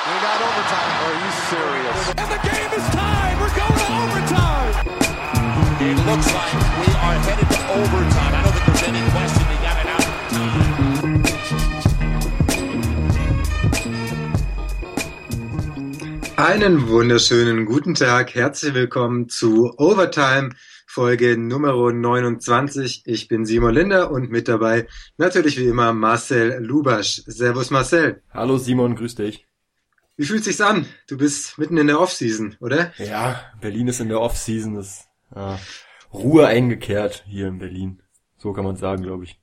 We got overtime. Are you serious? And the game is tied. We're going to overtime. It looks like we are headed to overtime. I don't think there's any question they got it out of time. Einen wunderschönen guten Tag. Herzlich willkommen zu Overtime. Folge Nummer 29. Ich bin Simon Linder und mit dabei natürlich wie immer Marcel Lubasch. Servus Marcel. Hallo Simon, grüß dich. Wie fühlt sich's an? Du bist mitten in der Offseason, oder? Ja, Berlin ist in der Offseason, ist äh, Ruhe eingekehrt hier in Berlin. So kann man sagen, glaube ich.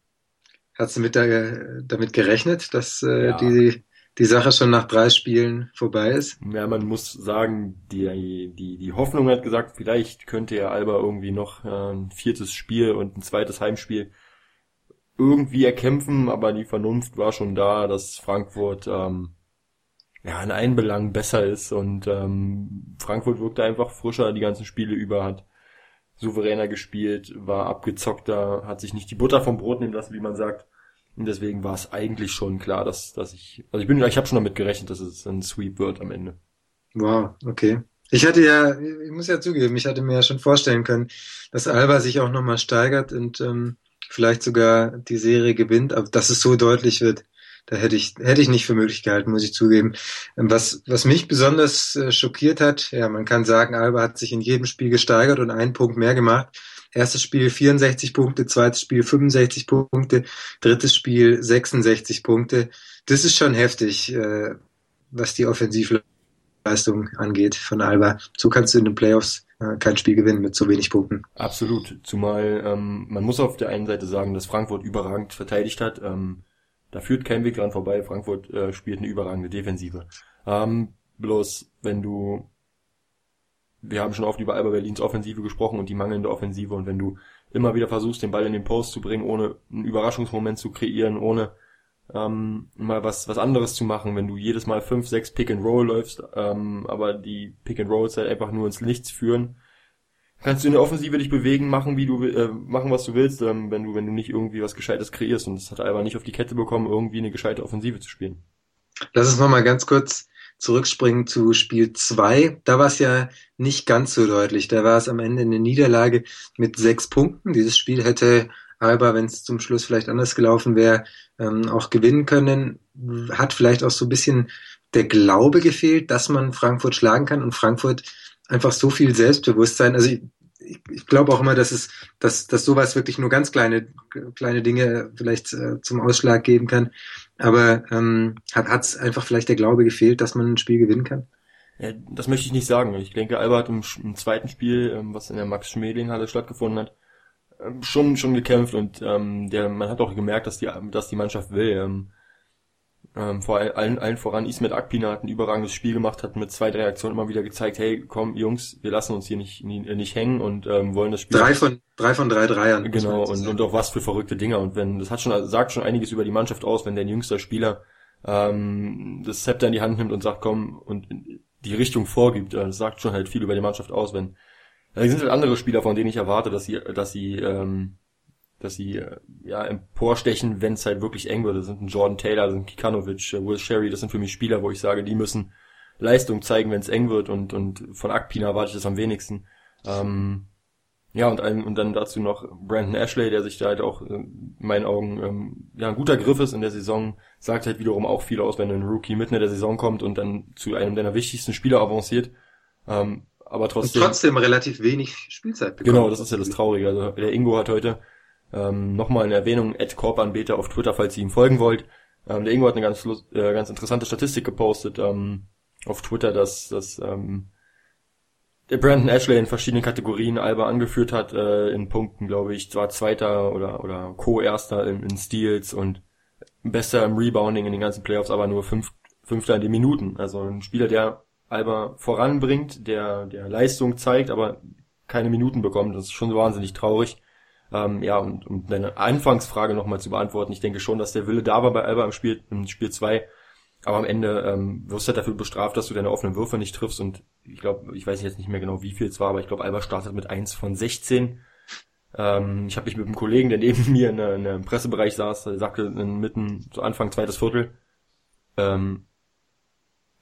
Hast du mit der, damit gerechnet, dass äh, ja. die die Sache schon nach drei Spielen vorbei ist? Ja, man muss sagen, die, die, die Hoffnung hat gesagt, vielleicht könnte ja Alba irgendwie noch äh, ein viertes Spiel und ein zweites Heimspiel irgendwie erkämpfen, aber die Vernunft war schon da, dass Frankfurt ähm, ja, in allen Belangen besser ist und ähm, Frankfurt wirkte einfach frischer die ganzen Spiele über, hat souveräner gespielt, war abgezockter, hat sich nicht die Butter vom Brot nehmen lassen, wie man sagt. Und deswegen war es eigentlich schon klar, dass, dass ich, also ich bin, ich habe schon damit gerechnet, dass es ein Sweep wird am Ende. Wow, okay. Ich hatte ja, ich muss ja zugeben, ich hatte mir ja schon vorstellen können, dass Alba sich auch nochmal steigert und ähm, vielleicht sogar die Serie gewinnt, aber dass es so deutlich wird, da hätte ich, hätte ich nicht für möglich gehalten, muss ich zugeben. Was, was mich besonders äh, schockiert hat, ja, man kann sagen, Alba hat sich in jedem Spiel gesteigert und einen Punkt mehr gemacht. Erstes Spiel 64 Punkte, zweites Spiel 65 Punkte, drittes Spiel 66 Punkte. Das ist schon heftig, äh, was die Offensivleistung angeht von Alba. So kannst du in den Playoffs äh, kein Spiel gewinnen mit so wenig Punkten. Absolut. Zumal ähm, man muss auf der einen Seite sagen, dass Frankfurt überragend verteidigt hat. Ähm, da führt kein Weg dran vorbei. Frankfurt äh, spielt eine überragende Defensive. Ähm, bloß wenn du, wir haben schon oft über Alba Berlins Offensive gesprochen und die mangelnde Offensive und wenn du immer wieder versuchst, den Ball in den Post zu bringen, ohne einen Überraschungsmoment zu kreieren, ohne ähm, mal was was anderes zu machen, wenn du jedes Mal fünf, sechs Pick and Roll läufst, ähm, aber die Pick and Rolls halt einfach nur ins Nichts führen, kannst du in der Offensive dich bewegen, machen wie du äh, machen was du willst, ähm, wenn du wenn du nicht irgendwie was Gescheites kreierst und das hat Alba nicht auf die Kette bekommen, irgendwie eine gescheite Offensive zu spielen. Lass uns nochmal ganz kurz zurückspringen zu Spiel 2. Da war es ja nicht ganz so deutlich. Da war es am Ende eine Niederlage mit sechs Punkten. Dieses Spiel hätte Alba, wenn es zum Schluss vielleicht anders gelaufen wäre, ähm, auch gewinnen können. Hat vielleicht auch so ein bisschen der Glaube gefehlt, dass man Frankfurt schlagen kann und Frankfurt einfach so viel Selbstbewusstsein. Also ich, ich, ich glaube auch immer, dass es, dass, dass sowas wirklich nur ganz kleine, kleine Dinge vielleicht äh, zum Ausschlag geben kann. Aber ähm, hat es einfach vielleicht der Glaube gefehlt, dass man ein Spiel gewinnen kann? Ja, das möchte ich nicht sagen. Ich denke, Alba hat im, im zweiten Spiel, ähm, was in der Max-Schmeling-Halle stattgefunden hat, ähm, schon schon gekämpft und ähm, der man hat auch gemerkt, dass die dass die Mannschaft will. Ähm, ähm, vor allen, allen voran Ismet Akpina hat ein überragendes Spiel gemacht, hat mit zwei, drei Aktionen immer wieder gezeigt, hey, komm, Jungs, wir lassen uns hier nicht, nicht, nicht hängen und ähm, wollen das Spiel. Drei von, drei von drei Dreiern. Genau, und, und auch was für verrückte Dinger. Und wenn, das hat schon, sagt schon einiges über die Mannschaft aus, wenn der jüngste Spieler ähm, das Zepter in die Hand nimmt und sagt, komm, und die Richtung vorgibt. Das sagt schon halt viel über die Mannschaft aus, wenn da sind halt andere Spieler, von denen ich erwarte, dass sie, dass sie ähm, dass sie äh, ja emporstechen, wenn es halt wirklich eng wird. Das sind ein Jordan Taylor, das sind Kikanovic, äh, Will Sherry, das sind für mich Spieler, wo ich sage, die müssen Leistung zeigen, wenn es eng wird und und von Akpina erwarte ich das am wenigsten. Ähm, ja, und, ein, und dann dazu noch Brandon Ashley, der sich da halt auch äh, in meinen Augen ähm, ja ein guter Griff ist in der Saison, sagt halt wiederum auch viel aus, wenn ein Rookie mitten in der Saison kommt und dann zu einem deiner wichtigsten Spieler avanciert. Ähm, aber trotzdem. Und trotzdem relativ wenig Spielzeit bekommen. Genau, das ist ja das Traurige. Also der Ingo hat heute ähm, Nochmal eine Erwähnung, Ed Korbanbeter auf Twitter, falls ihr ihm folgen wollt. Ähm, der Ingo hat eine ganz, äh, ganz interessante Statistik gepostet ähm, auf Twitter, dass, dass ähm, der Brandon Ashley in verschiedenen Kategorien Alba angeführt hat, äh, in Punkten, glaube ich, zwar Zweiter oder, oder Co-Erster in, in Steals und Bester im Rebounding in den ganzen Playoffs, aber nur fünf, Fünfter in den Minuten. Also ein Spieler, der Alba voranbringt, der, der Leistung zeigt, aber keine Minuten bekommt. Das ist schon wahnsinnig traurig. Ähm, ja, und um deine Anfangsfrage nochmal zu beantworten, ich denke schon, dass der Wille da war bei Alba im Spiel, im Spiel 2, aber am Ende ähm, wirst du halt dafür bestraft, dass du deine offenen Würfe nicht triffst und ich glaube, ich weiß jetzt nicht mehr genau, wie viel es war, aber ich glaube, Alba startet mit 1 von 16. Ähm, ich habe mich mit einem Kollegen, der neben mir in, in einem Pressebereich saß, sagte in mitten, so Anfang zweites Viertel, ähm,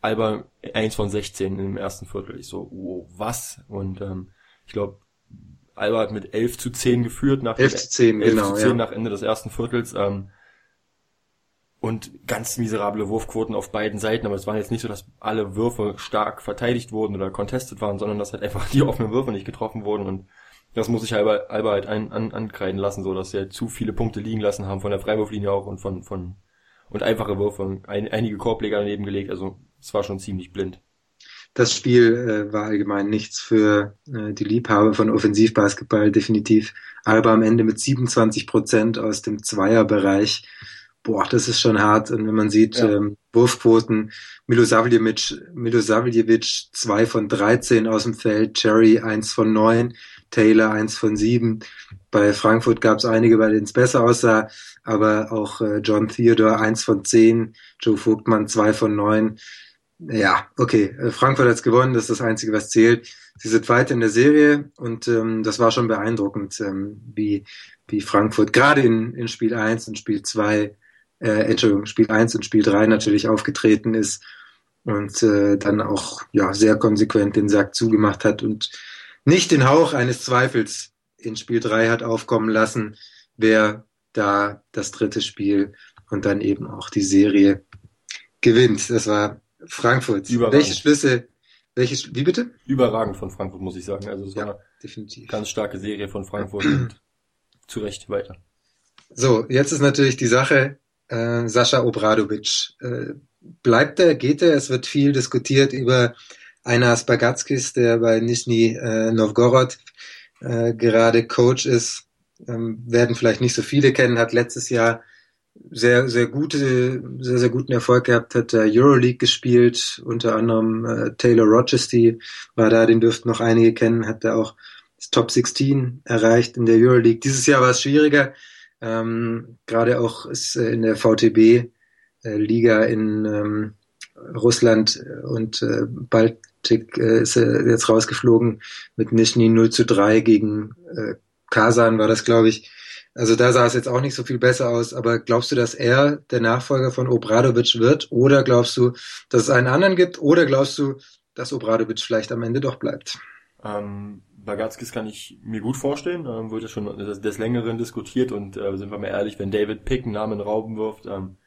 Alba eins von 16 im ersten Viertel. Ich so, wow, was? Und ähm, ich glaube, Alba hat mit 11 zu 10 geführt nach 11 zu 10, 11 genau, zu 10 ja. nach Ende des ersten Viertels. Ähm, und ganz miserable Wurfquoten auf beiden Seiten, aber es war jetzt nicht so, dass alle Würfe stark verteidigt wurden oder contested waren, sondern dass halt einfach die offenen Würfe nicht getroffen wurden und das muss ich Alba, Alba halt ein, an, ankreiden lassen, so dass sie halt zu viele Punkte liegen lassen haben von der Freiwurflinie auch und von von und einfache Würfe, ein, einige Korbleger daneben gelegt, also es war schon ziemlich blind. Das Spiel äh, war allgemein nichts für äh, die Liebhaber von Offensivbasketball, definitiv. Alba am Ende mit 27 Prozent aus dem Zweierbereich. Boah, das ist schon hart. Und wenn man sieht, Ja. ähm, Wurfquoten, Milosavljevic, Milosavljevic 2 von 13 aus dem Feld, Cherry 1 von 9, Taylor 1 von 7. Bei Frankfurt gab es einige, bei denen es besser aussah, aber auch äh, John Theodore 1 von 10, Joe Vogtmann 2 von 9. Ja, okay. äh, Frankfurt hat's gewonnen, das ist das Einzige, was zählt. Sie sind weiter in der Serie und ähm, das war schon beeindruckend, ähm, wie, wie Frankfurt gerade in, in Spiel 1 und Spiel 2, äh, Entschuldigung, Spiel 1 und Spiel 3 natürlich aufgetreten ist und äh, dann auch ja sehr konsequent den Sack zugemacht hat und nicht den Hauch eines Zweifels in Spiel 3 hat aufkommen lassen, wer da das dritte Spiel und dann eben auch die Serie gewinnt. Das war Frankfurt. Überragend. Welche Schlüsse, welche, wie bitte? Überragend von Frankfurt, muss ich sagen. Also es Ja. war Definitiv. eine ganz starke Serie von Frankfurt und zu Recht weiter. So, jetzt ist natürlich die Sache, äh, Sascha Obradovic. Äh, bleibt er, geht er? Es wird viel diskutiert über Einar Spagatskis, der bei Nizhny äh, Novgorod äh, gerade Coach ist. Ähm, werden vielleicht nicht so viele kennen, hat letztes Jahr sehr, sehr gute, sehr, sehr guten Erfolg gehabt, hat äh, Euroleague gespielt, unter anderem äh, Taylor Rochesty war da, den dürften noch einige kennen, hat da auch das Top 16 erreicht in der Euroleague. Dieses Jahr war es schwieriger, ähm, Gerade auch ist äh, in der VTB äh, Liga in ähm, Russland und äh, Baltik äh, ist er jetzt rausgeflogen mit Nizhny 0 zu 3 gegen äh, Kasan war das, glaube ich. Also da sah es jetzt auch nicht so viel besser aus, aber glaubst du, dass er der Nachfolger von Obradovic wird? Oder glaubst du, dass es einen anderen gibt? Oder glaubst du, dass Obradovic vielleicht am Ende doch bleibt? Ähm, Bagatskis kann ich mir gut vorstellen, ähm, wurde schon des, des Längeren diskutiert und äh, sind wir mal ehrlich, wenn David Pick einen Namen Raum wirft, ähm,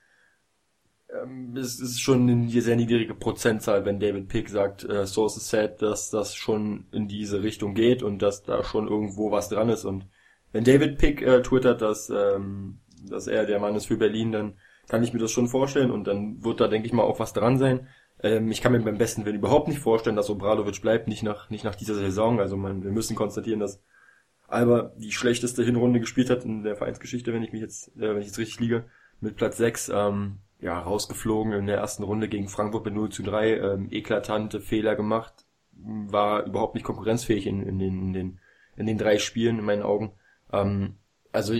ähm, es ist schon eine sehr niedrige Prozentzahl, wenn David Pick sagt, äh, Sources said, dass das schon in diese Richtung geht und dass da schon irgendwo was dran ist und David Pick äh, twittert, dass, ähm, dass er der Mann ist für Berlin, dann kann ich mir das schon vorstellen und dann wird da, denke ich mal, auch was dran sein. Ähm, ich kann mir beim besten Willen überhaupt nicht vorstellen, dass Obradovic bleibt, nicht nach, nicht nach dieser Saison. Also man, wir müssen konstatieren, dass Alba die schlechteste Hinrunde gespielt hat in der Vereinsgeschichte, wenn ich mich jetzt, äh, wenn ich jetzt richtig liege, mit Platz 6, ähm, ja, rausgeflogen in der ersten Runde gegen Frankfurt mit 0 zu 3, ähm, eklatante Fehler gemacht, war überhaupt nicht konkurrenzfähig in, in, den, in, den, in den drei Spielen in meinen Augen. Ähm, also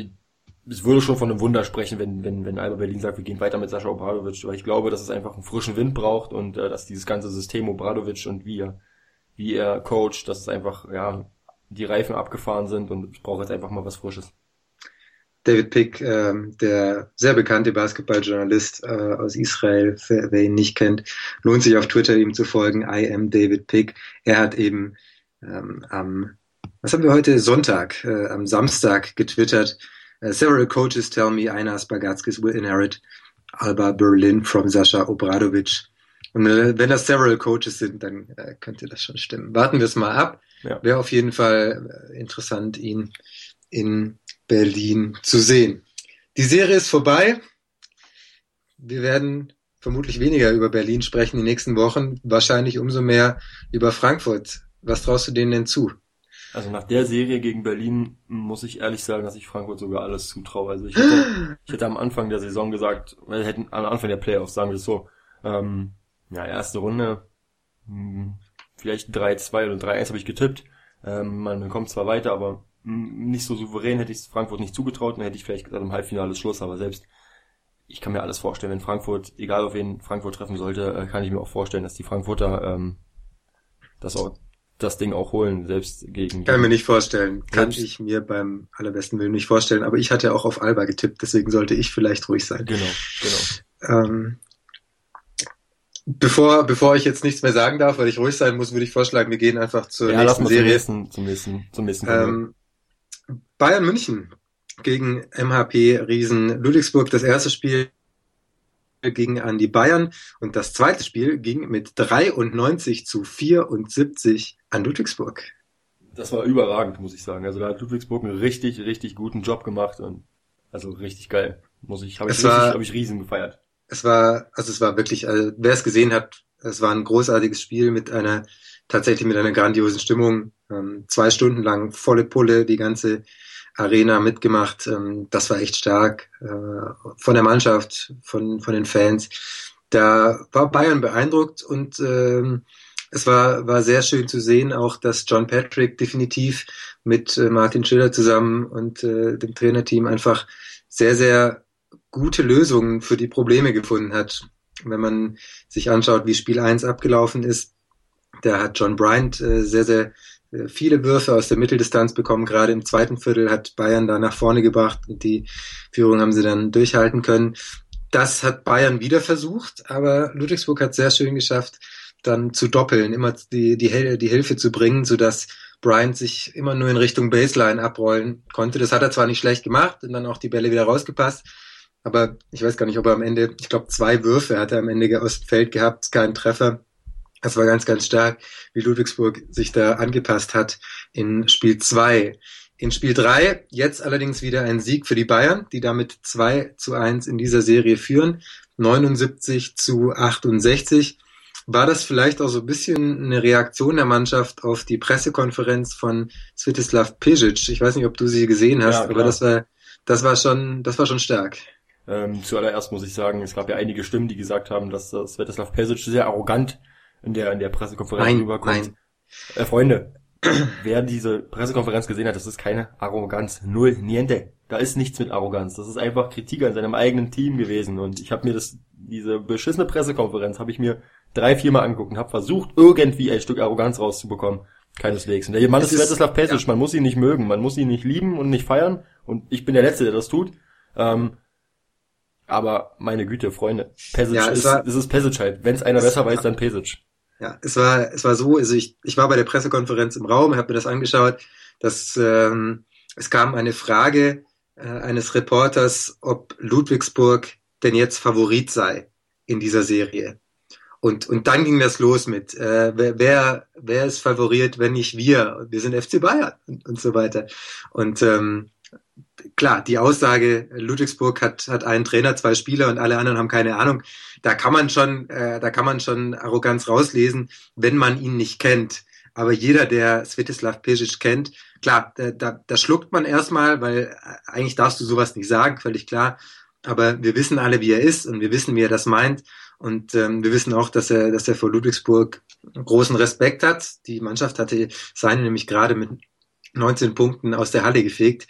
es würde schon von einem Wunder sprechen, wenn, wenn, wenn Alba Berlin sagt, wir gehen weiter mit Sascha Obradovic, weil ich glaube, dass es einfach einen frischen Wind braucht und äh, dass dieses ganze System Obradovic und wie er, wie er coacht, dass es einfach, ja, die Reifen abgefahren sind und es braucht jetzt einfach mal was Frisches. David Pick, ähm, der sehr bekannte Basketballjournalist äh, aus Israel, für, wer ihn nicht kennt, lohnt sich auf Twitter ihm zu folgen. I am David Pick. Er hat eben ähm, am, was haben wir heute? Sonntag, äh, am Samstag getwittert. Uh, several coaches tell me Einar Spagatskis will inherit Alba Berlin from Sascha Obradovic. Und äh, wenn das several coaches sind, dann äh, könnte das schon stimmen. Warten wir es mal ab. Ja. Wäre auf jeden Fall äh, interessant, ihn in Berlin zu sehen. Die Serie ist vorbei. Wir werden vermutlich weniger über Berlin sprechen die nächsten Wochen, wahrscheinlich umso mehr über Frankfurt. Was traust du denen denn zu? Also nach der Serie gegen Berlin muss ich ehrlich sagen, dass ich Frankfurt sogar alles zutraue. Also ich hätte, ich hätte am Anfang der Saison gesagt, wir hätten am Anfang der Playoffs, sagen wir es so, ähm, ja, erste Runde, mh, vielleicht 3-2 oder 3-1 habe ich getippt. Ähm, man kommt zwar weiter, aber mh, nicht so souverän hätte ich es Frankfurt nicht zugetraut, dann hätte ich vielleicht gesagt, im Halbfinale ist Schluss, aber selbst ich kann mir alles vorstellen, wenn Frankfurt, egal auf wen Frankfurt treffen sollte, äh, kann ich mir auch vorstellen, dass die Frankfurter ähm, das auch das Ding auch holen, selbst gegen. Kann mir nicht vorstellen. Kann Selbst- ich mir beim allerbesten Willen nicht vorstellen. Aber ich hatte auch auf Alba getippt, deswegen sollte ich vielleicht ruhig sein. Genau, genau. Ähm, Bevor, bevor ich jetzt nichts mehr sagen darf, weil ich ruhig sein muss, würde ich vorschlagen, wir gehen einfach zur ja, nächsten Serie. Zum nächsten, zum nächsten, zum nächsten ähm, Bayern München gegen MHP Riesen Ludwigsburg. Das erste Spiel ging an die Bayern und das zweite Spiel ging mit 93 zu 74 an Ludwigsburg. Das war überragend, muss ich sagen. Also da hat Ludwigsburg einen richtig, richtig guten Job gemacht und also richtig geil. Muss ich, habe ich, richtig, hab ich riesen gefeiert. Es war, also es war wirklich, also wer es gesehen hat, es war ein großartiges Spiel mit einer, tatsächlich mit einer grandiosen Stimmung. Ähm, zwei Stunden lang volle Pulle, die ganze Arena mitgemacht. Ähm, das war echt stark äh, von der Mannschaft, von, von den Fans. Da war Bayern beeindruckt und ähm, es war, war sehr schön zu sehen, auch dass John Patrick definitiv mit äh, Martin Schiller zusammen und äh, dem Trainerteam einfach sehr, sehr gute Lösungen für die Probleme gefunden hat. Wenn man sich anschaut, wie Spiel 1 abgelaufen ist, da hat John Bryant äh, sehr, sehr äh, viele Würfe aus der Mitteldistanz bekommen. Gerade im zweiten Viertel hat Bayern da nach vorne gebracht und die Führung haben sie dann durchhalten können. Das hat Bayern wieder versucht, aber Ludwigsburg hat sehr schön geschafft, dann zu doppeln, immer die, die, die Hilfe zu bringen, sodass Bryant sich immer nur in Richtung Baseline abrollen konnte. Das hat er zwar nicht schlecht gemacht und dann auch die Bälle wieder rausgepasst, aber ich weiß gar nicht, ob er am Ende, ich glaube zwei Würfe hat er am Ende aus dem Feld gehabt, keinen Treffer. Das war ganz, ganz stark, wie Ludwigsburg sich da angepasst hat in Spiel 2. In Spiel 3 jetzt allerdings wieder ein Sieg für die Bayern, die damit 2 zu 1 in dieser Serie führen. 79 zu 68. War das vielleicht auch so ein bisschen eine Reaktion der Mannschaft auf die Pressekonferenz von Svetislav Pesic? Ich weiß nicht, ob du sie gesehen hast, ja, aber das war, das war schon, das war schon stark. Ähm, zuallererst muss ich sagen, es gab ja einige Stimmen, die gesagt haben, dass äh, Svetislav Pesic sehr arrogant in der, in der Pressekonferenz nein, rüberkommt. Nein. Äh, Freunde, wer diese Pressekonferenz gesehen hat, das ist keine Arroganz. Null, niente. Da ist nichts mit Arroganz. Das ist einfach Kritik an seinem eigenen Team gewesen. Und ich habe mir das, diese beschissene Pressekonferenz, habe ich mir drei, viermal angeguckt und habe versucht, irgendwie ein Stück Arroganz rauszubekommen. Keineswegs. Und der Mann ist Svetislav Pesic. Ja. Man muss ihn nicht mögen. Man muss ihn nicht lieben und nicht feiern. Und ich bin der Letzte, der das tut. Ähm, aber meine Güte, Freunde, Pesic ja, ist, war, ist es Pesic halt. Wenn es einer besser weiß, dann Pesic. Ja, es war, es war so, also ich, ich war bei der Pressekonferenz im Raum, habe mir das angeschaut, dass ähm, es kam eine Frage äh, eines Reporters, ob Ludwigsburg denn jetzt Favorit sei in dieser Serie. Und, und dann ging das los mit, äh, wer, wer, wer ist Favorit, wenn nicht wir? Wir sind FC Bayern und, und so weiter. Und ähm, klar, die Aussage, Ludwigsburg hat, hat einen Trainer, zwei Spieler und alle anderen haben keine Ahnung, da kann man schon, äh, da kann man schon Arroganz rauslesen, wenn man ihn nicht kennt. Aber jeder, der Svetislav Pesic kennt, klar, da, da, da schluckt man erstmal, weil äh, eigentlich darfst du sowas nicht sagen, völlig klar. Aber wir wissen alle, wie er ist und wir wissen, wie er das meint. Und ähm, wir wissen auch, dass er, dass er vor Ludwigsburg großen Respekt hat. Die Mannschaft hatte seine nämlich gerade mit 19 Punkten aus der Halle gefegt.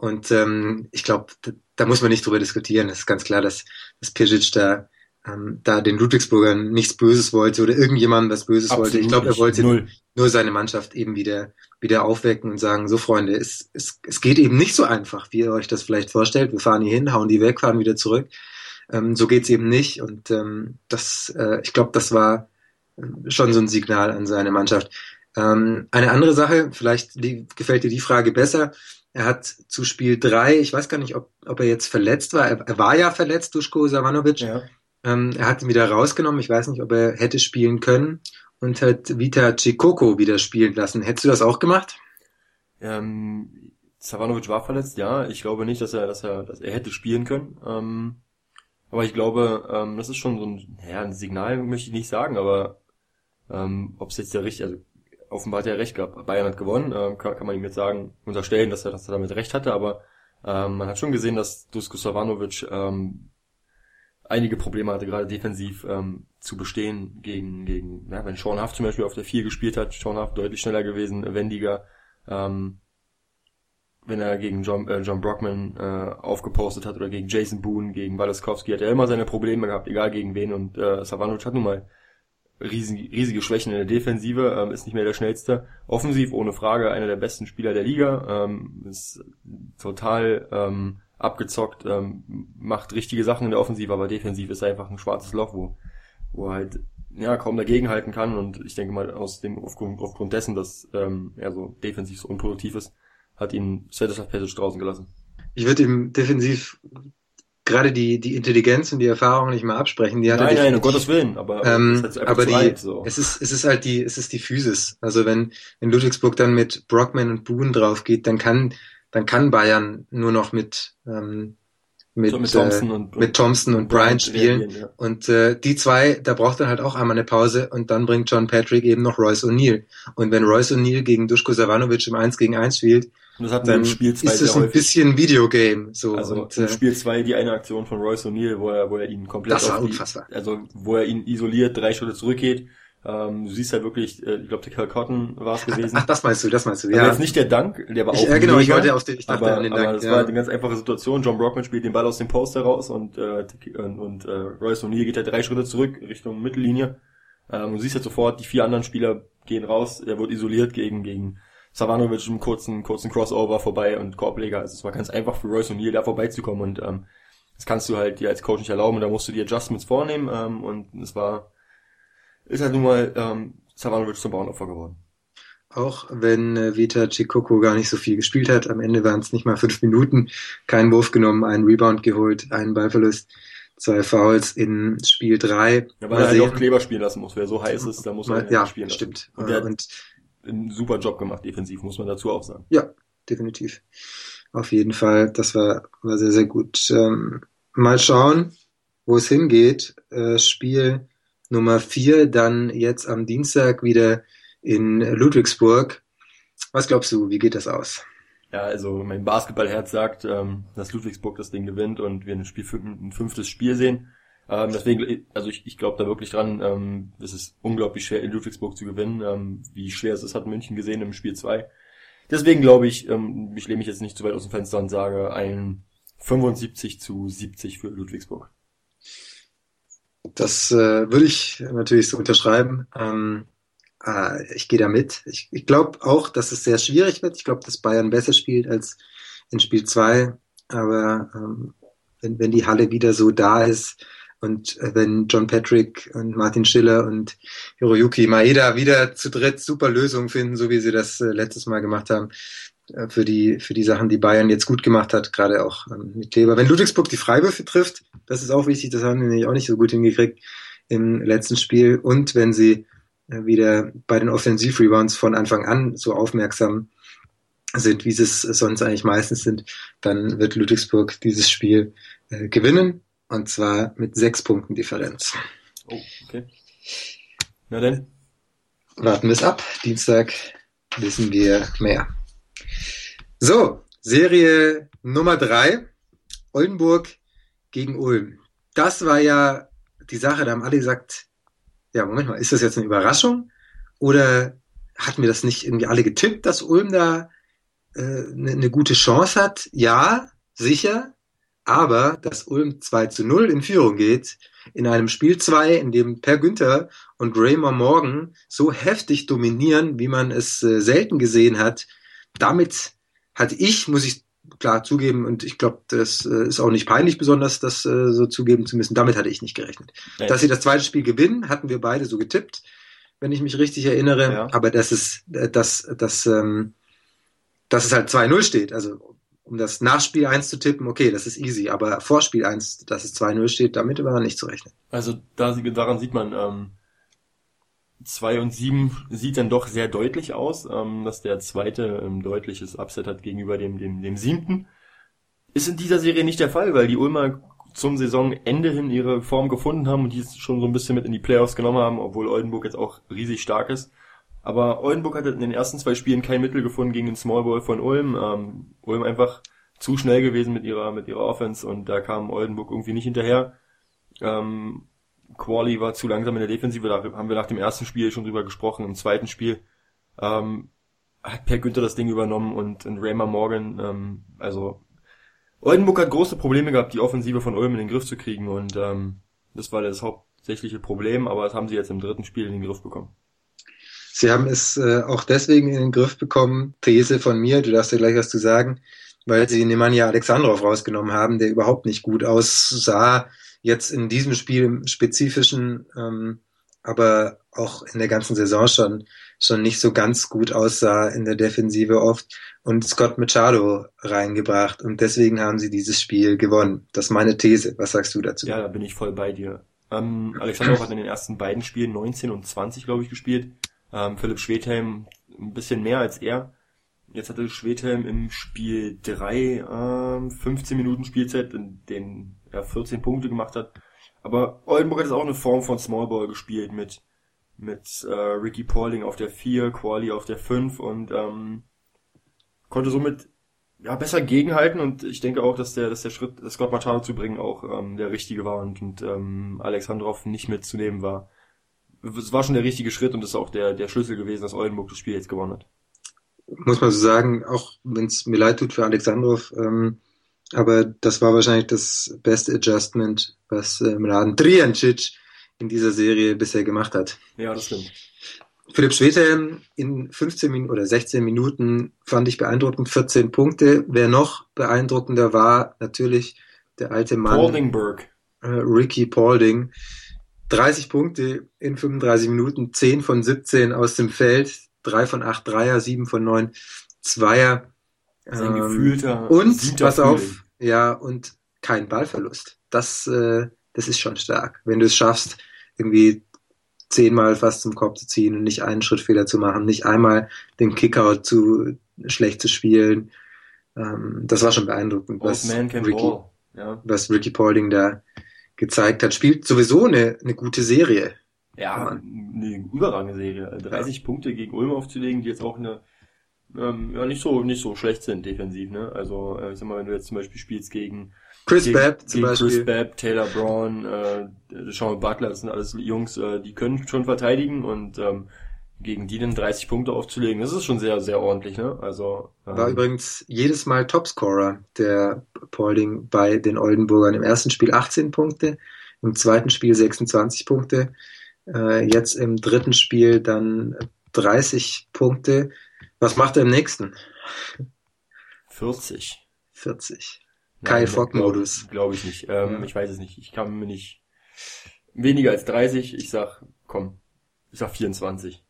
Und ähm, ich glaube, da, da, muss man nicht drüber diskutieren. Es ist ganz klar, dass, dass Pisic da, ähm, da den Ludwigsburgern nichts Böses wollte oder irgendjemandem was Böses Absolut wollte. Ich glaube, er wollte Null. nur seine Mannschaft eben wieder, wieder aufwecken und sagen, so Freunde, es, es, es geht eben nicht so einfach, wie ihr euch das vielleicht vorstellt. Wir fahren hier hin, hauen die weg, fahren wieder zurück. Ähm, so geht's eben nicht. Und ähm, das, äh, ich glaube, das war schon so ein Signal an seine Mannschaft. Ähm, eine andere Sache, vielleicht die, gefällt dir die Frage besser. Er hat zu Spiel drei, ich weiß gar nicht, ob, ob er jetzt verletzt war. Er, er war ja verletzt, Duschko Savanovic. Ja. Ähm, er hat ihn wieder rausgenommen. Ich weiß nicht, ob er hätte spielen können und hat Vita Chikoko wieder spielen lassen. Hättest du das auch gemacht? Ähm, Savanovic war verletzt, ja. Ich glaube nicht, dass er, dass er, dass er hätte spielen können. Ähm, aber ich glaube, ähm, das ist schon so ein, ja, ein Signal, möchte ich nicht sagen, aber ähm, ob es jetzt der richtige, also offenbar hat er recht gehabt. Bayern hat gewonnen, ähm, kann, kann, man ihm jetzt sagen, unterstellen, dass er, dass er damit recht hatte, aber ähm, man hat schon gesehen, dass Dusko Savanovic ähm, einige Probleme hatte, gerade defensiv ähm, zu bestehen gegen, gegen ja, wenn Sean Huff zum Beispiel auf der 4 gespielt hat, Sean Huff deutlich schneller gewesen, wendiger, ähm, wenn er gegen John, äh, John Brockman äh, aufgepostet hat oder gegen Jason Boone, gegen Walaskowski, hat er immer seine Probleme gehabt, egal gegen wen und äh, Savanovic hat nun mal riesige, riesige Schwächen in der Defensive, ähm, ist nicht mehr der schnellste. Offensiv ohne Frage einer der besten Spieler der Liga, ähm, ist total ähm, abgezockt, ähm, macht richtige Sachen in der Offensive, aber defensiv ist einfach ein schwarzes Loch, wo wo er halt ja kaum dagegenhalten kann und ich denke mal aus dem aufgrund, aufgrund dessen, dass ähm, er so defensiv so unproduktiv ist, hat ihn Svetislav Pesic draußen gelassen. Ich würde ihm defensiv gerade die, die Intelligenz und die Erfahrung nicht mal absprechen. Die hat nein, nein, um Gottes Willen, aber, ähm, halt aber die, weit, so. es ist, es ist halt die, es ist die Physis. Also wenn, wenn Ludwigsburg dann mit Brockman und Boone drauf geht, dann kann, dann kann Bayern nur noch mit, ähm, mit, So mit Thompson äh, und- mit Thompson und, und Bryant spielen. reagieren, ja. Und äh, die zwei, da braucht dann halt auch einmal eine Pause und dann bringt John Patrick eben noch Royce O'Neal. Und wenn Royce O'Neal gegen Duško Savanovic im 1 gegen 1 spielt, dann im Spiel 2 ist es ein häufig. bisschen Videogame. So. Also und, im äh, Spiel 2 die eine Aktion von Royce O'Neal, wo er, wo er ihn komplett Das war auf die, unfassbar. also wo er ihn isoliert, drei Schritte zurückgeht. Ähm, du siehst halt wirklich, äh, ich glaube, der Cal Cotton war es gewesen. ach, das meinst du, das meinst du, Also ja. jetzt nicht der Dank, der war Ich- auch ja, genau, ich mega, wollte auf den- ich dachte aber, an den aber Dank, das ja. war eine ganz einfache Situation. John Brockman spielt den Ball aus dem Poster raus und, äh, und, und äh, Royce O'Neal geht halt drei Schritte zurück Richtung Mittellinie. Ähm, du siehst halt sofort, die vier anderen Spieler gehen raus, er wird isoliert gegen, gegen Savanovic im kurzen, kurzen Crossover vorbei und Korbleger. Also es war ganz einfach für Royce O'Neal da vorbeizukommen und ähm, das kannst du halt dir als Coach nicht erlauben und da musst du die Adjustments vornehmen ähm, und es war, ist halt nun mal ähm, Savanovic zum Bauernopfer geworden. Auch wenn äh, Vita Chikoko gar nicht so viel gespielt hat. Am Ende waren es nicht mal fünf Minuten. Keinen Wurf genommen, einen Rebound geholt, einen Ballverlust, zwei Fouls in Spiel drei. Ja, weil Mal er halt sehen. auch Kleber spielen lassen muss. Wer so heiß ist, da muss er Mal, ihn ja, spielen lassen. stimmt. Und Und, der und einen super Job gemacht, defensiv, muss man dazu auch sagen. ja, definitiv. Auf jeden Fall, das war, war sehr, sehr gut. Ähm, mal schauen, wo es hingeht. Äh, Spiel Nummer vier, dann jetzt am Dienstag wieder in Ludwigsburg. Was glaubst du, wie geht das aus? Ja, also mein Basketballherz sagt, ähm, dass Ludwigsburg das Ding gewinnt und wir ein, Spiel, ein fünftes Spiel sehen. Ähm, deswegen, also ich, ich glaube da wirklich dran, ähm, es ist unglaublich schwer in Ludwigsburg zu gewinnen. Wie schwer es ist, hat München gesehen im Spiel 2. Deswegen glaube ich, ich lehne mich jetzt nicht zu weit aus dem Fenster und sage ein 75 zu 70 für Ludwigsburg. Das äh, würde ich natürlich so unterschreiben. Ähm, äh, ich gehe da mit. Ich, ich glaube auch, dass es sehr schwierig wird. Ich glaube, dass Bayern besser spielt als in Spiel 2. Aber ähm, wenn, wenn die Halle wieder so da ist und äh, wenn John Patrick und Martin Schiller und Hiroyuki Maeda wieder zu dritt super Lösungen finden, so wie sie das äh, letztes Mal gemacht haben, für die, für die Sachen, die Bayern jetzt gut gemacht hat, gerade auch ähm, mit Kleber. Wenn Ludwigsburg die Freiwürfe trifft, das ist auch wichtig, das haben wir nämlich auch nicht so gut hingekriegt im letzten Spiel. Und wenn sie äh, wieder bei den Offensivrebounds von Anfang an so aufmerksam sind, wie sie es sonst eigentlich meistens sind, dann wird Ludwigsburg dieses Spiel äh, gewinnen. Und zwar mit sechs Punkten Differenz. Oh, okay. Na denn, Warten wir es ab. Dienstag wissen wir mehr. So, Serie Nummer drei. Oldenburg gegen Ulm. Das war ja die Sache, da haben alle gesagt, ja, Moment mal, ist das jetzt eine Überraschung? Oder hatten wir das nicht irgendwie alle getippt, dass Ulm da äh, eine, eine gute Chance hat? Ja, sicher. Aber dass Ulm 2 zu 0 in Führung geht, in einem Spiel 2, in dem Per Günther und Raymond Morgan so heftig dominieren, wie man es äh, selten gesehen hat, damit hatte ich, muss ich klar zugeben, und ich glaube, das äh, ist auch nicht peinlich besonders, das äh, so zugeben zu müssen, damit hatte ich nicht gerechnet. Nein. Dass sie das zweite Spiel gewinnen, hatten wir beide so getippt, wenn ich mich richtig erinnere. Ja. Aber dass es, äh, dass, dass, ähm, dass es halt 2-0 steht, also um das Nachspiel 1 zu tippen, okay, das ist easy, aber Vorspiel 1, dass es 2-0 steht, damit war nicht zu rechnen. Also da, daran sieht man, ähm, 2 und 7 sieht dann doch sehr deutlich aus, ähm, dass der zweite ein deutliches Upset hat gegenüber dem, dem, dem siebten. Ist in dieser Serie nicht der Fall, weil die Ulmer zum Saisonende hin ihre Form gefunden haben und die es schon so ein bisschen mit in die Playoffs genommen haben, obwohl Oldenburg jetzt auch riesig stark ist. Aber Oldenburg hat in den ersten zwei Spielen kein Mittel gefunden gegen den Small Ball von Ulm. Ähm, Ulm einfach zu schnell gewesen mit ihrer, mit ihrer Offense und da kam Oldenburg irgendwie nicht hinterher. Ähm, Quali war zu langsam in der Defensive, da haben wir nach dem ersten Spiel schon drüber gesprochen. Im zweiten Spiel ähm, hat Per Günther das Ding übernommen und, und Raymer Morgan, ähm, also Oldenburg hat große Probleme gehabt, die Offensive von Ulm in den Griff zu kriegen und ähm, das war das hauptsächliche Problem, aber das haben sie jetzt im dritten Spiel in den Griff bekommen. Sie haben es äh, auch deswegen in den Griff bekommen, These von mir, du darfst ja gleich was zu sagen, weil sie Nemanja Alexandrov rausgenommen haben, der überhaupt nicht gut aussah jetzt in diesem Spiel im Spezifischen, ähm, aber auch in der ganzen Saison schon, schon nicht so ganz gut aussah in der Defensive oft und Scott Machado reingebracht und deswegen haben sie dieses Spiel gewonnen. Das ist meine These. Was sagst du dazu? Ja, da bin ich voll bei dir. Ähm, Alexander hat in den ersten beiden Spielen 19 und 20, glaube ich, gespielt. Ähm, Philipp Schwedhelm ein bisschen mehr als er. Jetzt hatte Schwedhelm im Spiel 3 ähm, 15 Minuten Spielzeit, in denen er 14 Punkte gemacht hat. Aber Oldenburg hat jetzt auch eine Form von Smallball gespielt mit mit äh, Ricky Pauling auf der 4, Quali auf der 5 und ähm, konnte somit ja besser gegenhalten und ich denke auch, dass der dass der Schritt Scott Machado zu bringen auch ähm, der richtige war und, und ähm, Alexandrov nicht mitzunehmen war. Es war schon der richtige Schritt und ist auch der der Schlüssel gewesen, dass Oldenburg das Spiel jetzt gewonnen hat. Muss man so sagen, auch wenn es mir leid tut für Alexandrov, ähm, aber das war wahrscheinlich das beste Adjustment, was äh, Mladen Triancic in dieser Serie bisher gemacht hat. Ja, das stimmt. Philipp Schwedhelm in 15 Minuten oder 16 Minuten fand ich beeindruckend, 14 Punkte. Wer noch beeindruckender war, natürlich der alte Mann. Pauldingberg. Äh, Ricky Paulding. 30 Punkte in 35 Minuten, 10 von 17 aus dem Feld, 3 von 8 Dreier, 7 von 9 Zweier. Sein ähm, gefühlter und pass auf, ja, und kein Ballverlust. Das, äh, das ist schon stark. Wenn du es schaffst, irgendwie zehnmal fast zum Korb zu ziehen und nicht einen Schrittfehler zu machen, nicht einmal den Kickout zu schlecht zu spielen. Ähm, das war schon beeindruckend, was Ricky, ja. was Ricky Paulding da gezeigt hat. Spielt sowieso eine, eine gute Serie. Ja, eine überragende Serie. 30 ja. Punkte gegen Ulm aufzulegen, die jetzt auch eine ähm, ja nicht so nicht so schlecht sind defensiv, ne? Also äh, ich sag mal, wenn du jetzt zum Beispiel spielst gegen Chris gegen, Babb zum gegen Beispiel. Chris Babb, Taylor Braun, äh, Sean Butler, das sind alles Jungs, äh, die können schon verteidigen und ähm, gegen die dann 30 Punkte aufzulegen, das ist schon sehr, sehr ordentlich, ne? Also ähm, war übrigens jedes Mal Topscorer der Paulding bei den Oldenburgern. Im ersten Spiel 18 Punkte, im zweiten Spiel 26 Punkte, äh, jetzt im dritten Spiel dann 30 Punkte. Was macht er im nächsten? 40. 40. Kai Fock-Modus. Glaube glaub ich nicht. Ähm, ja. Ich weiß es nicht. Ich kann mir nicht weniger als 30. Ich sag, komm, ich sag 24.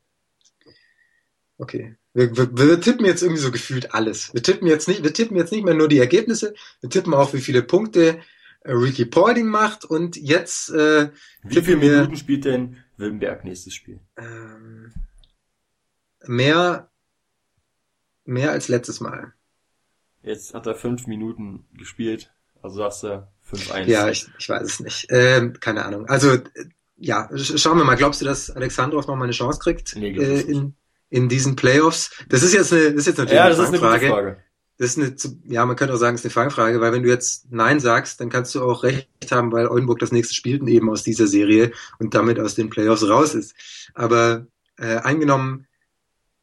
Okay. Wir, wir, wir tippen jetzt irgendwie so gefühlt alles. Wir tippen jetzt nicht, wir tippen jetzt nicht mehr nur die Ergebnisse, wir tippen auch, wie viele Punkte äh, Ricky Paulding macht und jetzt äh, Wie viele Minuten spielt denn Willenberg nächstes Spiel? Ähm, mehr, mehr als letztes Mal. Jetzt hat er fünf Minuten gespielt, also sagst du 5-1. Ja, ich, ich weiß es nicht. Ähm, keine Ahnung. Also, ja, schauen wir mal. Glaubst du, dass Alexandrov noch mal eine Chance kriegt nee, äh, in, in diesen Playoffs? Das ist jetzt eine, das ist jetzt natürlich ja, eine das ist eine Frage. Das ist eine, ja, man könnte auch sagen, es ist eine Fangfrage, weil wenn du jetzt Nein sagst, dann kannst du auch recht haben, weil Oldenburg das nächste spielt eben aus dieser Serie und damit aus den Playoffs raus ist. Aber äh, eingenommen,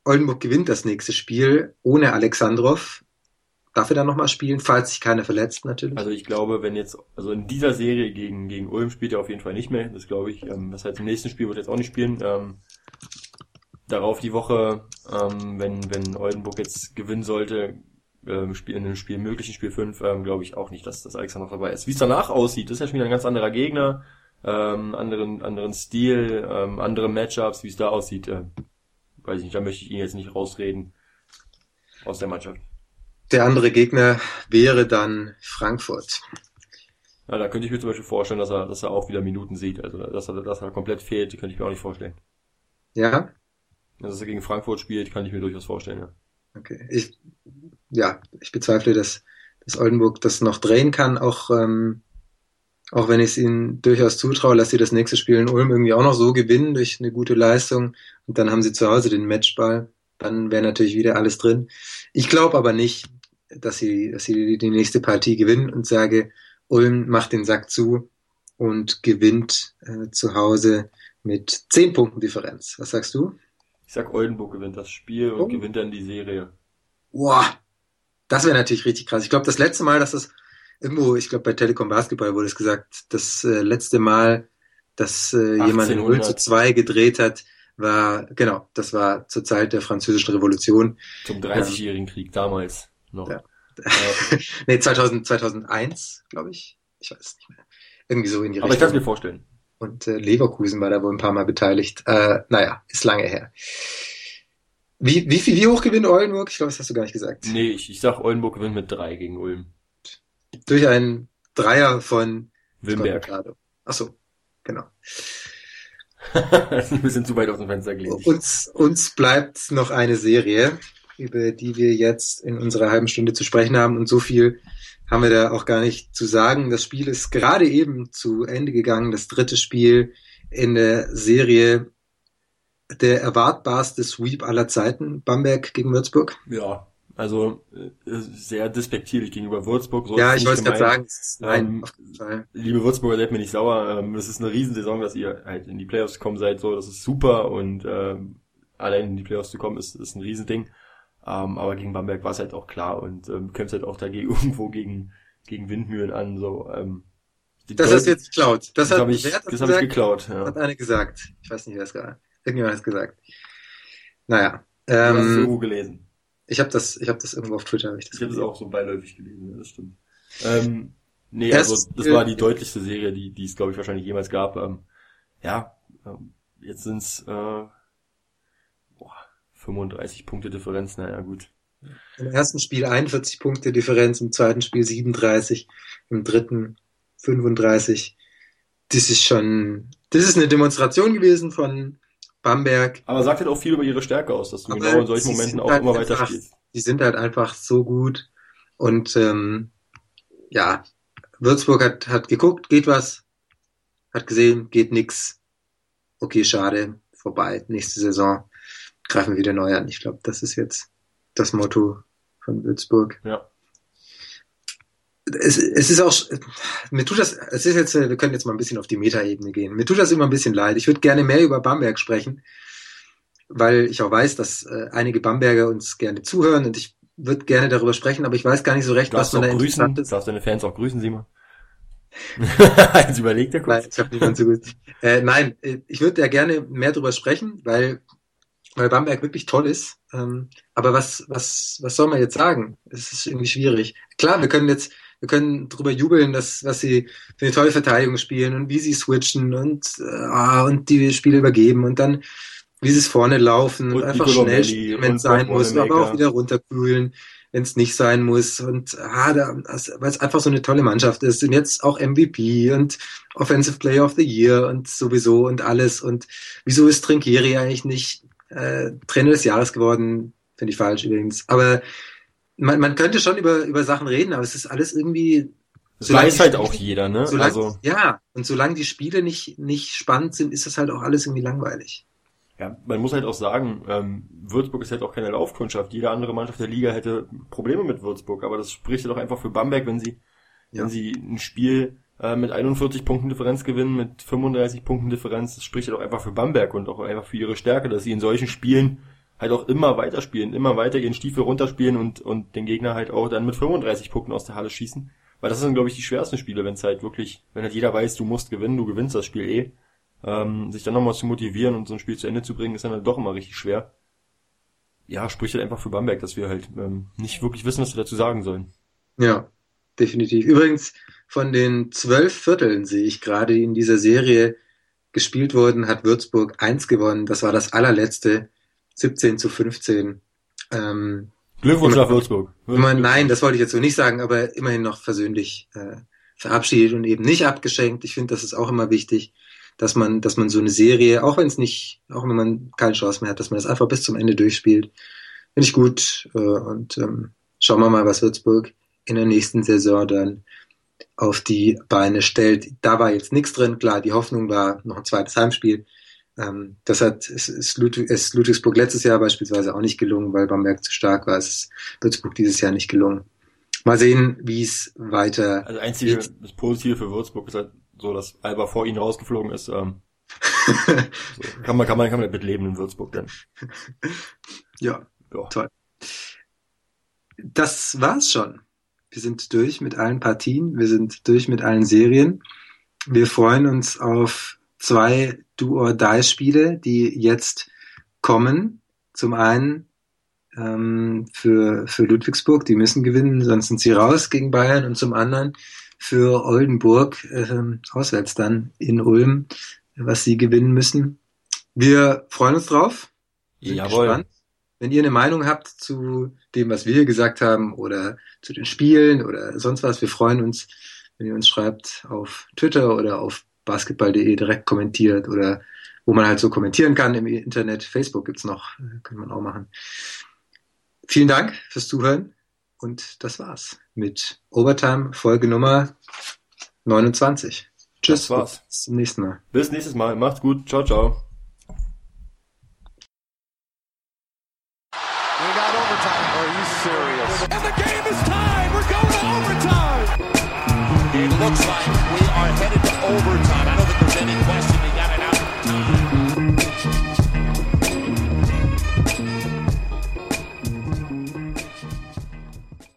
Oldenburg gewinnt das nächste Spiel ohne Alexandrov Darf er dann nochmal spielen, falls sich keiner verletzt natürlich? Also ich glaube, wenn jetzt, also in dieser Serie gegen, gegen Ulm spielt er auf jeden Fall nicht mehr, das glaube ich. Ähm, das heißt, im nächsten Spiel wird er jetzt auch nicht spielen. Ähm, darauf die Woche, ähm, wenn, wenn Oldenburg jetzt gewinnen sollte, ähm, in einem Spiel, möglichen Spiel 5, ähm, glaube ich auch nicht, dass das Alexander dabei ist. Wie es danach aussieht, das ist ja schon wieder ein ganz anderer Gegner, ähm, anderen, anderen Stil, ähm, andere Matchups, wie es da aussieht, äh, weiß ich nicht, da möchte ich ihn jetzt nicht rausreden aus der Mannschaft. Der andere Gegner wäre dann Frankfurt. Ja, da könnte ich mir zum Beispiel vorstellen, dass er, dass er auch wieder Minuten sieht. Also, dass er, dass er komplett fehlt, könnte ich mir auch nicht vorstellen. Ja? Dass er gegen Frankfurt spielt, kann ich mir durchaus vorstellen, ja. Okay. Ich, ja, ich bezweifle, dass, dass Oldenburg das noch drehen kann, auch, ähm, auch wenn ich es ihnen durchaus zutraue, dass sie das nächste Spiel in Ulm irgendwie auch noch so gewinnen durch eine gute Leistung und dann haben sie zu Hause den Matchball. Dann wäre natürlich wieder alles drin. Ich glaube aber nicht, dass sie, dass sie die nächste Partie gewinnen und sage, Ulm macht den Sack zu und gewinnt äh, zu Hause mit zehn Punkten Differenz. Was sagst du? Ich sag, Oldenburg gewinnt das Spiel und oh. gewinnt dann die Serie. Boah, das wäre natürlich richtig krass. Ich glaube, das letzte Mal, dass das irgendwo, ich glaube, bei Telekom Basketball wurde es gesagt, das äh, letzte Mal, dass äh, jemand 0 zu 2 gedreht hat, war, genau, das war zur Zeit der französischen Revolution. Zum 30-jährigen Krieg damals noch. Ja. nee, 2000, 2001, glaube ich. Ich weiß es nicht mehr. Irgendwie so in die Aber ich kann es mir vorstellen. Und äh, Leverkusen war da wohl ein paar Mal beteiligt. Äh, naja, ist lange her. Wie, wie viel, wie hoch gewinnt Oldenburg? Ich glaube, das hast du gar nicht gesagt. Nee, ich, ich sag, Oldenburg gewinnt mit drei gegen Ulm. Durch einen Dreier von Wimberg. Ach so, genau. ein bisschen zu weit aus dem Fenster gelegt. Uns, uns bleibt noch eine Serie, über die wir jetzt in unserer halben Stunde zu sprechen haben. Und so viel haben wir da auch gar nicht zu sagen. Das Spiel ist gerade eben zu Ende gegangen. Das dritte Spiel in der Serie der erwartbarste Sweep aller Zeiten, Bamberg gegen Würzburg. Ja, also äh, sehr despektierlich gegenüber Würzburg. So ja, ich wollte gerade sagen, nein, ähm, liebe Würzburger, seid mir nicht sauer. Ähm, es ist eine Riesensaison, dass ihr halt in die Playoffs gekommen seid. So, das ist super und ähm, allein in die Playoffs zu kommen ist, ist ein Riesending. Ähm, aber gegen Bamberg war es halt auch klar und ähm, kämpft halt auch dagegen irgendwo gegen gegen Windmühlen an. So, ähm, das hast du jetzt geklaut. Das, das habe ich, das hab ich geklaut. Ja. Hat eine gesagt. Ich weiß nicht, wer es gerade. Irgendjemand hat es gesagt. Naja. Ähm, du hast es irgendwo gelesen. Ich habe das, ich habe das irgendwo auf Twitter. Hab ich ich habe es auch so beiläufig gelesen, ja, das stimmt. Ähm, nee, das, also das war die deutlichste Serie, die, die es, glaube ich, wahrscheinlich jemals gab. Ähm, ja, ähm, jetzt sind's äh, 35 Punkte Differenz, naja gut. Im ersten Spiel 41 Punkte Differenz, im zweiten Spiel 37, im dritten 35. Das ist schon, das ist eine Demonstration gewesen von Bamberg. Aber sagt halt auch viel über ihre Stärke aus, dass du Aber genau in solchen Momenten auch halt immer weiter spielst. Die sind halt einfach so gut. Und ähm, ja, Würzburg hat, hat geguckt, geht was, hat gesehen, geht nix. Okay, schade, vorbei. Nächste Saison greifen wir wieder neu an. Ich glaube, das ist jetzt das Motto von Würzburg. Ja. Es, es ist auch, mir tut das, es ist jetzt, wir können jetzt mal ein bisschen auf die Metaebene gehen. Mir tut das immer ein bisschen leid. Ich würde gerne mehr über Bamberg sprechen, weil ich auch weiß, dass äh, einige Bamberger uns gerne zuhören und ich würde gerne darüber sprechen, aber ich weiß gar nicht so recht, was man da grüßen, interessant ist. Darfst deine Fans auch grüßen, Simon? Jetzt überlegt er kurz. Nein, ich niemand so gut. Äh, nein, äh, ich würde ja gerne mehr darüber sprechen, weil weil Bamberg wirklich toll ist. Ähm, aber was, was, was soll man jetzt sagen? Es ist irgendwie schwierig. Klar, wir können jetzt, wir können drüber jubeln, dass, was sie für eine tolle Verteidigung spielen und wie sie switchen und, äh, und die Spiele übergeben und dann, wie sie es vorne laufen und, und einfach schnell spielen, wenn es sein muss, aber auch wieder runterkühlen, wenn es nicht sein muss. Und ah, da, weil es einfach so eine tolle Mannschaft ist. Und jetzt auch MVP und Offensive Player of the Year und sowieso und alles. Und wieso ist Trinkieri eigentlich nicht äh, Trainer des Jahres geworden, finde ich falsch übrigens. Aber man, man könnte schon über, über Sachen reden, aber es ist alles irgendwie. Das weiß halt auch jeder, ne? Solange, also. Ja, und solange die Spiele nicht, nicht spannend sind, ist das halt auch alles irgendwie langweilig. Ja, man muss halt auch sagen, ähm, Würzburg ist halt auch keine Laufkundschaft. Jede andere Mannschaft der Liga hätte Probleme mit Würzburg, aber das spricht ja doch einfach für Bamberg, wenn sie, ja. wenn sie ein Spiel äh, mit 41 Punkten Differenz gewinnen, mit 35 Punkten Differenz. Das spricht ja doch einfach für Bamberg und auch einfach für ihre Stärke, dass sie in solchen Spielen halt auch immer weiterspielen, immer weiter ihren Stiefel runterspielen und, und den Gegner halt auch dann mit 35 Punkten aus der Halle schießen. Weil das sind, glaube ich, die schwersten Spiele, wenn es halt wirklich, wenn halt jeder weiß, du musst gewinnen, du gewinnst das Spiel eh. Ähm, sich dann nochmal zu motivieren und so ein Spiel zu Ende zu bringen, ist dann halt doch immer richtig schwer. Ja, spricht halt einfach für Bamberg, dass wir halt ähm, nicht wirklich wissen, was wir dazu sagen sollen. Ja, definitiv. Übrigens, von den zwölf Vierteln sehe ich gerade in dieser Serie gespielt wurden, hat Würzburg eins gewonnen. Das war das allerletzte, 17 zu 15. Ähm, Glückwunsch nach Würzburg. Man, nein, das wollte ich jetzt so nicht sagen, aber immerhin noch versöhnlich äh, verabschiedet und eben nicht abgeschenkt. Ich finde, das ist auch immer wichtig, dass man, dass man so eine Serie, auch wenn es nicht, auch wenn man keine Chance mehr hat, dass man das einfach bis zum Ende durchspielt. Finde ich gut. Äh, und ähm, schauen wir mal, was Würzburg in der nächsten Saison dann auf die Beine stellt. Da war jetzt nichts drin. Klar, die Hoffnung war noch ein zweites Heimspiel. Ähm, das hat es Ludwig, ist Ludwigsburg letztes Jahr beispielsweise auch nicht gelungen, weil Bamberg zu stark war. Es ist Würzburg dieses Jahr nicht gelungen. Mal sehen, wie es weiter. Also einzige geht. das Positive für Würzburg ist halt so, dass Alba vor ihnen rausgeflogen ist. Ähm, so, kann man kann man kann man mit leben in Würzburg dann. Ja, ja, toll. Das war's schon. Wir sind durch mit allen Partien, wir sind durch mit allen Serien. Wir freuen uns auf zwei Do-or-Die-Spiele, die jetzt kommen. Zum einen ähm, für, für Ludwigsburg, die müssen gewinnen, sonst sind sie raus gegen Bayern. Und zum anderen für Oldenburg, äh, auswärts dann in Ulm, was sie gewinnen müssen. Wir freuen uns drauf. Sind Jawohl. Gespannt. Wenn ihr eine Meinung habt zu dem, was wir hier gesagt haben oder zu den Spielen oder sonst was, wir freuen uns, wenn ihr uns schreibt auf Twitter oder auf basketball.de direkt kommentiert oder wo man halt so kommentieren kann im Internet. Facebook gibt's noch, kann man auch machen. Vielen Dank fürs Zuhören und das war's mit Overtime Folge Nummer 29. Tschüss. Das war's. Bis zum nächsten Mal. Bis nächstes Mal. Macht's gut. Ciao, ciao.